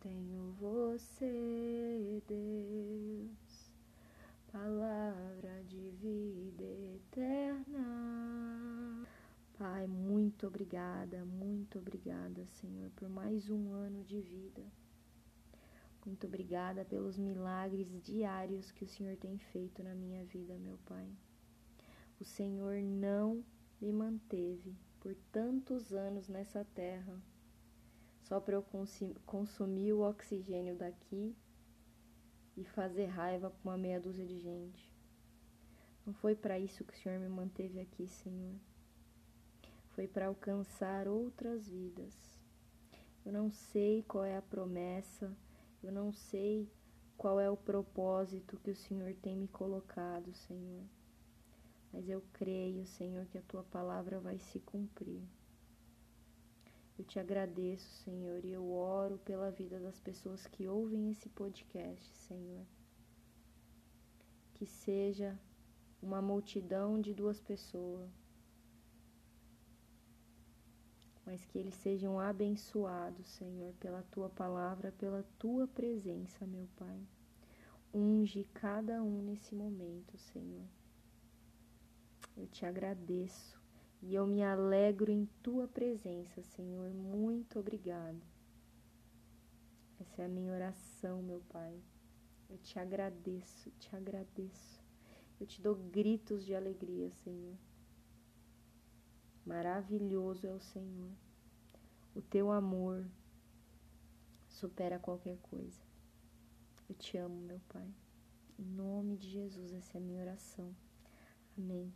tenho você, Deus, palavra de vida eterna. Pai, muito obrigada, muito obrigada, Senhor, por mais um ano de vida. Muito obrigada pelos milagres diários que o Senhor tem feito na minha vida, meu Pai. O Senhor não me manteve por tantos anos nessa terra, só para eu consumir o oxigênio daqui e fazer raiva para uma meia dúzia de gente. Não foi para isso que o Senhor me manteve aqui, Senhor. Foi para alcançar outras vidas. Eu não sei qual é a promessa, eu não sei qual é o propósito que o Senhor tem me colocado, Senhor mas eu creio, Senhor, que a tua palavra vai se cumprir. Eu te agradeço, Senhor, e eu oro pela vida das pessoas que ouvem esse podcast, Senhor. Que seja uma multidão de duas pessoas, mas que eles sejam abençoados, Senhor, pela tua palavra, pela tua presença, meu Pai. Unge cada um nesse momento, Senhor. Eu te agradeço e eu me alegro em tua presença, Senhor. Muito obrigado. Essa é a minha oração, meu Pai. Eu te agradeço, te agradeço. Eu te dou gritos de alegria, Senhor. Maravilhoso é o Senhor. O teu amor supera qualquer coisa. Eu te amo, meu Pai. Em nome de Jesus, essa é a minha oração. Amém.